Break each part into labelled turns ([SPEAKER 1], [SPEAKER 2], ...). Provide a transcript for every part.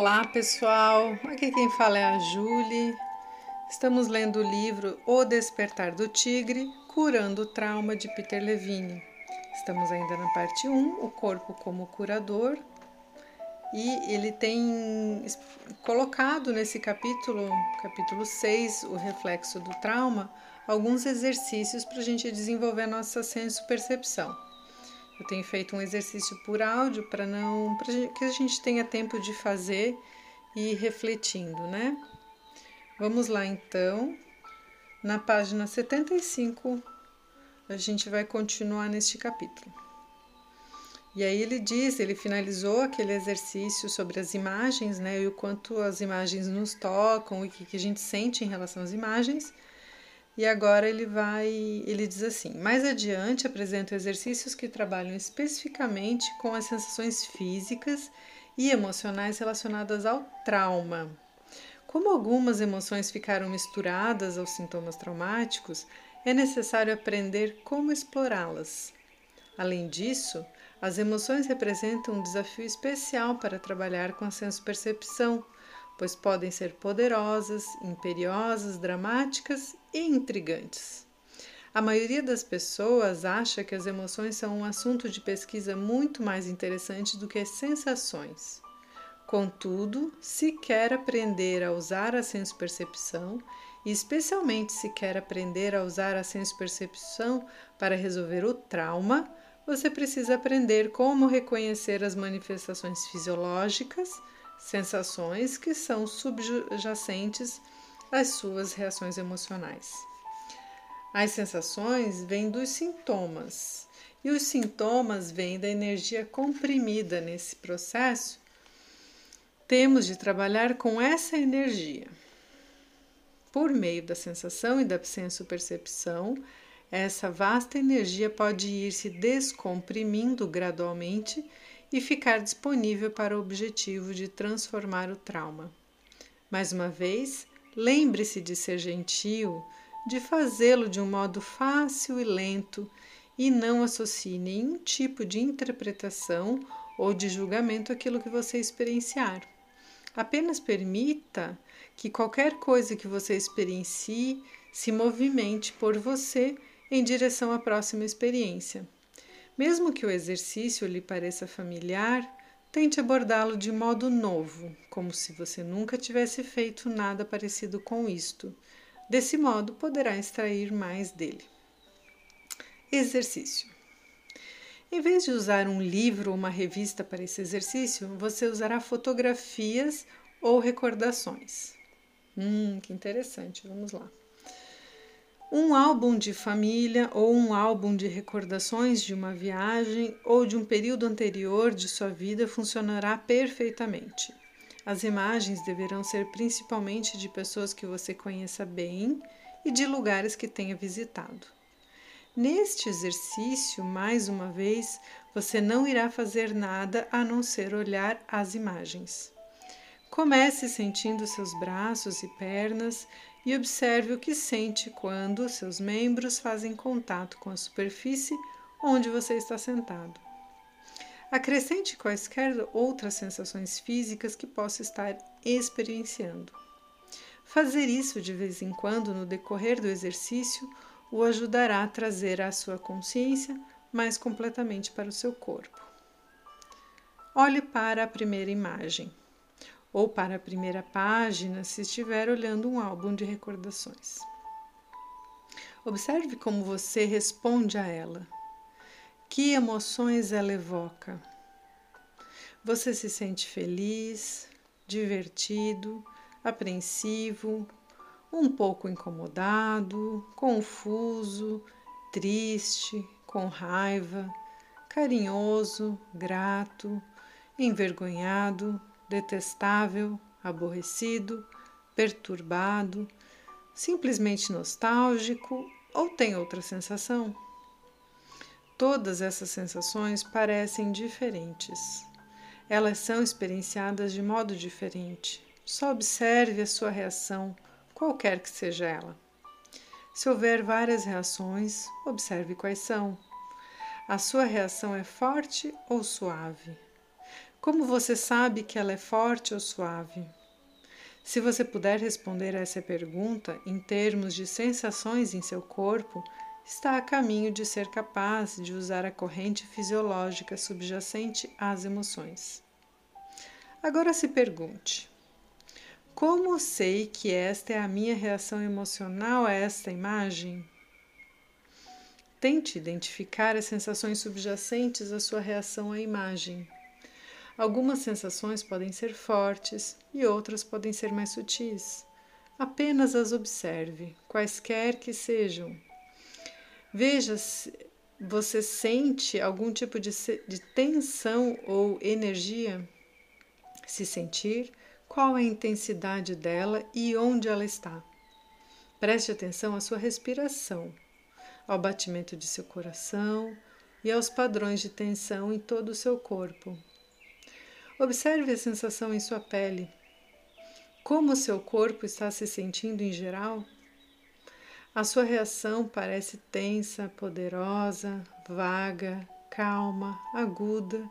[SPEAKER 1] Olá pessoal, aqui quem fala é a Julie. Estamos lendo o livro O Despertar do Tigre, Curando o Trauma de Peter Levine. Estamos ainda na parte 1, o corpo como curador. E ele tem colocado nesse capítulo, capítulo 6, o reflexo do trauma, alguns exercícios para a gente desenvolver a nossa senso-percepção. Eu tenho feito um exercício por áudio para não para que a gente tenha tempo de fazer e ir refletindo, né? Vamos lá então. Na página 75, a gente vai continuar neste capítulo. E aí ele diz, ele finalizou aquele exercício sobre as imagens, né? E o quanto as imagens nos tocam e o que a gente sente em relação às imagens. E agora ele vai, ele diz assim: mais adiante apresento exercícios que trabalham especificamente com as sensações físicas e emocionais relacionadas ao trauma. Como algumas emoções ficaram misturadas aos sintomas traumáticos, é necessário aprender como explorá-las. Além disso, as emoções representam um desafio especial para trabalhar com a senso-percepção pois podem ser poderosas, imperiosas, dramáticas e intrigantes. A maioria das pessoas acha que as emoções são um assunto de pesquisa muito mais interessante do que as sensações. Contudo, se quer aprender a usar a senso-percepção, e especialmente se quer aprender a usar a senso-percepção para resolver o trauma, você precisa aprender como reconhecer as manifestações fisiológicas, sensações que são subjacentes às suas reações emocionais. As sensações vêm dos sintomas, e os sintomas vêm da energia comprimida nesse processo. Temos de trabalhar com essa energia. Por meio da sensação e da senso-percepção, essa vasta energia pode ir se descomprimindo gradualmente e ficar disponível para o objetivo de transformar o trauma. Mais uma vez, lembre-se de ser gentil, de fazê-lo de um modo fácil e lento e não associe nenhum tipo de interpretação ou de julgamento àquilo que você experienciar. Apenas permita que qualquer coisa que você experiencie se movimente por você em direção à próxima experiência. Mesmo que o exercício lhe pareça familiar, tente abordá-lo de modo novo, como se você nunca tivesse feito nada parecido com isto. Desse modo, poderá extrair mais dele. Exercício. Em vez de usar um livro ou uma revista para esse exercício, você usará fotografias ou recordações. Hum, que interessante. Vamos lá. Um álbum de família ou um álbum de recordações de uma viagem ou de um período anterior de sua vida funcionará perfeitamente. As imagens deverão ser principalmente de pessoas que você conheça bem e de lugares que tenha visitado. Neste exercício, mais uma vez, você não irá fazer nada a não ser olhar as imagens. Comece sentindo seus braços e pernas e observe o que sente quando seus membros fazem contato com a superfície onde você está sentado. Acrescente quaisquer outras sensações físicas que possa estar experienciando. Fazer isso de vez em quando no decorrer do exercício o ajudará a trazer a sua consciência mais completamente para o seu corpo. Olhe para a primeira imagem ou para a primeira página se estiver olhando um álbum de recordações. Observe como você responde a ela. Que emoções ela evoca? Você se sente feliz, divertido, apreensivo, um pouco incomodado, confuso, triste, com raiva, carinhoso, grato, envergonhado, detestável, aborrecido, perturbado, simplesmente nostálgico ou tem outra sensação? Todas essas sensações parecem diferentes. Elas são experienciadas de modo diferente. Só observe a sua reação, qualquer que seja ela. Se houver várias reações, observe quais são. A sua reação é forte ou suave? Como você sabe que ela é forte ou suave? Se você puder responder a essa pergunta em termos de sensações em seu corpo, está a caminho de ser capaz de usar a corrente fisiológica subjacente às emoções. Agora se pergunte: como sei que esta é a minha reação emocional a esta imagem? Tente identificar as sensações subjacentes à sua reação à imagem. Algumas sensações podem ser fortes e outras podem ser mais sutis. Apenas as observe, quaisquer que sejam. Veja se você sente algum tipo de, de tensão ou energia. Se sentir, qual a intensidade dela e onde ela está. Preste atenção à sua respiração, ao batimento de seu coração e aos padrões de tensão em todo o seu corpo. Observe a sensação em sua pele. Como seu corpo está se sentindo em geral? A sua reação parece tensa, poderosa, vaga, calma, aguda,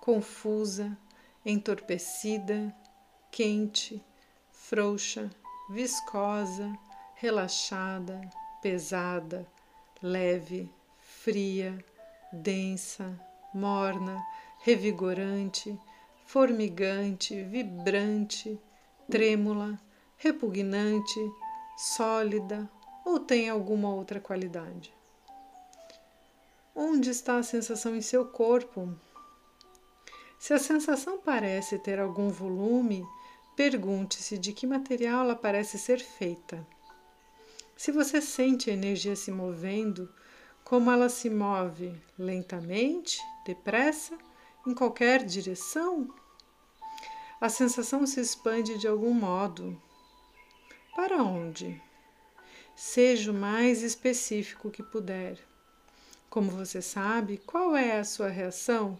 [SPEAKER 1] confusa, entorpecida, quente, frouxa, viscosa, relaxada, pesada, leve, fria, densa, morna, revigorante formigante, vibrante, trêmula, repugnante, sólida ou tem alguma outra qualidade? Onde está a sensação em seu corpo? Se a sensação parece ter algum volume, pergunte-se de que material ela parece ser feita. Se você sente a energia se movendo, como ela se move lentamente, depressa, em qualquer direção, a sensação se expande de algum modo. Para onde? Seja o mais específico que puder. Como você sabe, qual é a sua reação?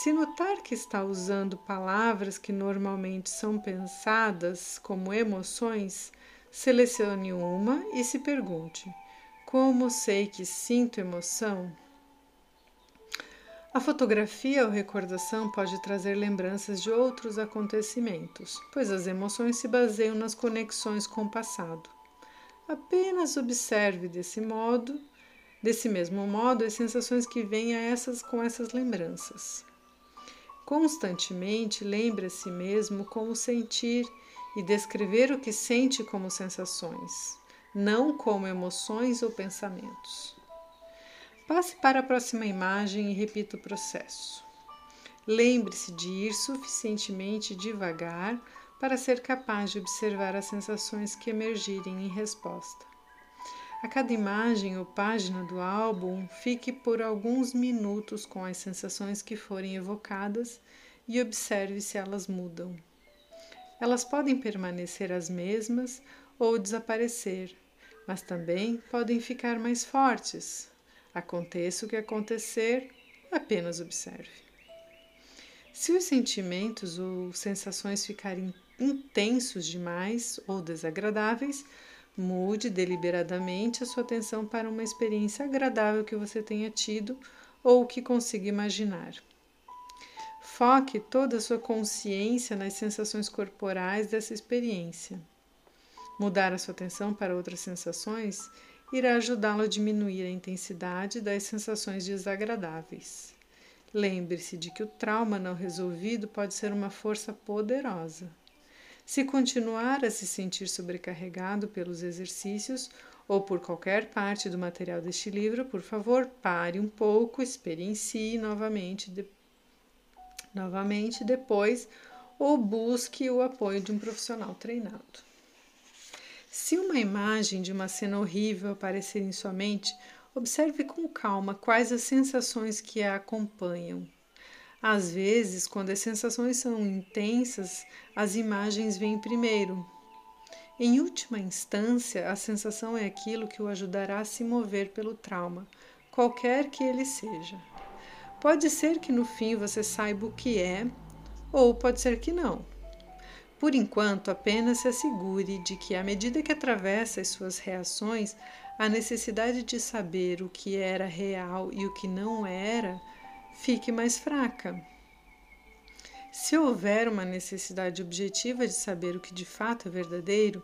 [SPEAKER 1] Se notar que está usando palavras que normalmente são pensadas como emoções, selecione uma e se pergunte: como sei que sinto emoção? A fotografia ou recordação pode trazer lembranças de outros acontecimentos, pois as emoções se baseiam nas conexões com o passado. Apenas observe desse modo, desse mesmo modo, as sensações que vêm a essas com essas lembranças. Constantemente lembre a si mesmo como sentir e descrever o que sente como sensações, não como emoções ou pensamentos. Passe para a próxima imagem e repita o processo. Lembre-se de ir suficientemente devagar para ser capaz de observar as sensações que emergirem em resposta. A cada imagem ou página do álbum, fique por alguns minutos com as sensações que forem evocadas e observe se elas mudam. Elas podem permanecer as mesmas ou desaparecer, mas também podem ficar mais fortes, Aconteça o que acontecer, apenas observe. Se os sentimentos ou sensações ficarem intensos demais ou desagradáveis, mude deliberadamente a sua atenção para uma experiência agradável que você tenha tido ou que consiga imaginar. Foque toda a sua consciência nas sensações corporais dessa experiência. Mudar a sua atenção para outras sensações irá ajudá-lo a diminuir a intensidade das sensações desagradáveis. Lembre-se de que o trauma não resolvido pode ser uma força poderosa. Se continuar a se sentir sobrecarregado pelos exercícios ou por qualquer parte do material deste livro, por favor, pare um pouco, experiencie novamente, de... novamente depois ou busque o apoio de um profissional treinado. Se uma imagem de uma cena horrível aparecer em sua mente, observe com calma quais as sensações que a acompanham. Às vezes, quando as sensações são intensas, as imagens vêm primeiro. Em última instância, a sensação é aquilo que o ajudará a se mover pelo trauma, qualquer que ele seja. Pode ser que no fim você saiba o que é, ou pode ser que não. Por enquanto, apenas se assegure de que, à medida que atravessa as suas reações, a necessidade de saber o que era real e o que não era fique mais fraca. Se houver uma necessidade objetiva de saber o que de fato é verdadeiro,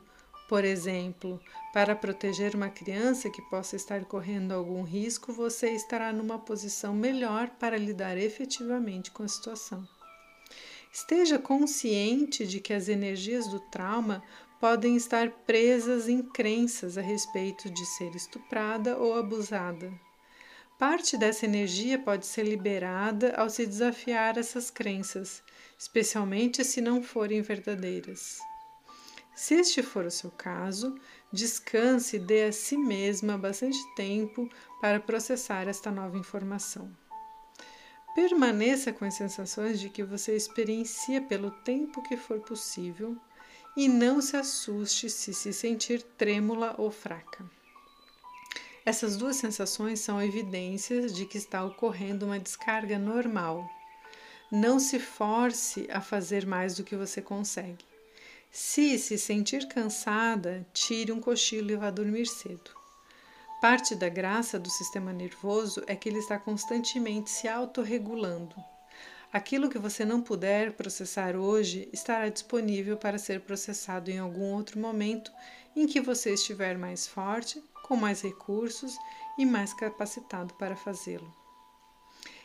[SPEAKER 1] por exemplo, para proteger uma criança que possa estar correndo algum risco, você estará numa posição melhor para lidar efetivamente com a situação. Esteja consciente de que as energias do trauma podem estar presas em crenças a respeito de ser estuprada ou abusada. Parte dessa energia pode ser liberada ao se desafiar essas crenças, especialmente se não forem verdadeiras. Se este for o seu caso, descanse e dê a si mesma bastante tempo para processar esta nova informação. Permaneça com as sensações de que você experiencia pelo tempo que for possível e não se assuste se se sentir trêmula ou fraca. Essas duas sensações são evidências de que está ocorrendo uma descarga normal. Não se force a fazer mais do que você consegue. Se se sentir cansada, tire um cochilo e vá dormir cedo. Parte da graça do sistema nervoso é que ele está constantemente se autorregulando. Aquilo que você não puder processar hoje estará disponível para ser processado em algum outro momento em que você estiver mais forte, com mais recursos e mais capacitado para fazê-lo.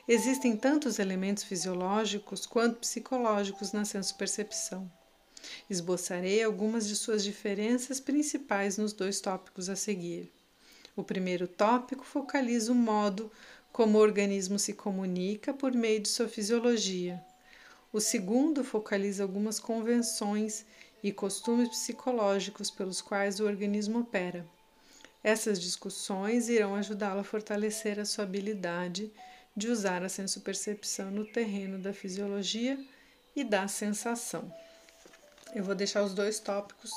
[SPEAKER 1] Existem tantos elementos fisiológicos quanto psicológicos na senso-percepção. Esboçarei algumas de suas diferenças principais nos dois tópicos a seguir. O primeiro tópico focaliza o modo como o organismo se comunica por meio de sua fisiologia. O segundo focaliza algumas convenções e costumes psicológicos pelos quais o organismo opera. Essas discussões irão ajudá-lo a fortalecer a sua habilidade de usar a sensopercepção no terreno da fisiologia e da sensação. Eu vou deixar os dois tópicos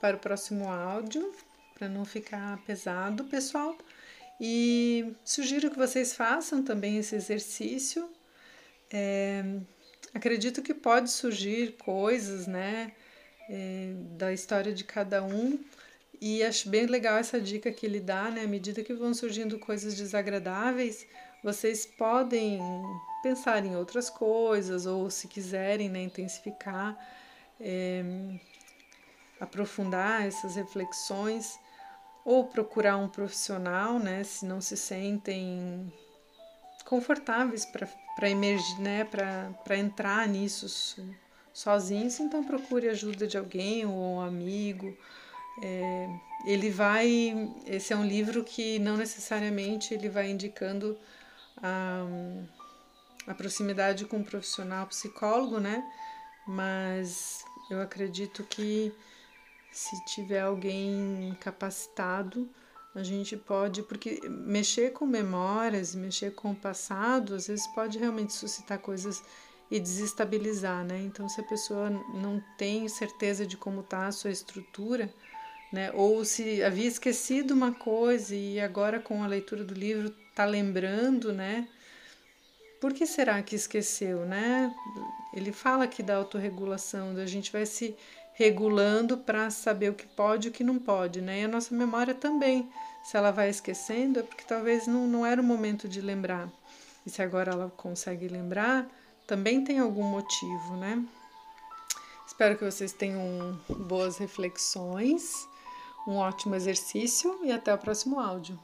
[SPEAKER 1] para o próximo áudio, para não ficar pesado, pessoal. E sugiro que vocês façam também esse exercício. É, acredito que pode surgir coisas, né, é, da história de cada um. E acho bem legal essa dica que ele dá, né? À medida que vão surgindo coisas desagradáveis, vocês podem pensar em outras coisas, ou se quiserem, né, intensificar é, aprofundar essas reflexões ou procurar um profissional, né, se não se sentem confortáveis para emergir, né, para entrar nisso sozinhos, então procure ajuda de alguém ou um amigo. É, ele vai, esse é um livro que não necessariamente ele vai indicando a, a proximidade com um profissional psicólogo, né? mas eu acredito que se tiver alguém capacitado, a gente pode, porque mexer com memórias, mexer com o passado, às vezes pode realmente suscitar coisas e desestabilizar, né? Então, se a pessoa não tem certeza de como está a sua estrutura, né? Ou se havia esquecido uma coisa e agora com a leitura do livro está lembrando, né? Por que será que esqueceu, né? Ele fala aqui da autorregulação, da gente vai se regulando para saber o que pode e o que não pode, né? E a nossa memória também, se ela vai esquecendo, é porque talvez não, não era o momento de lembrar. E se agora ela consegue lembrar, também tem algum motivo, né? Espero que vocês tenham boas reflexões, um ótimo exercício e até o próximo áudio.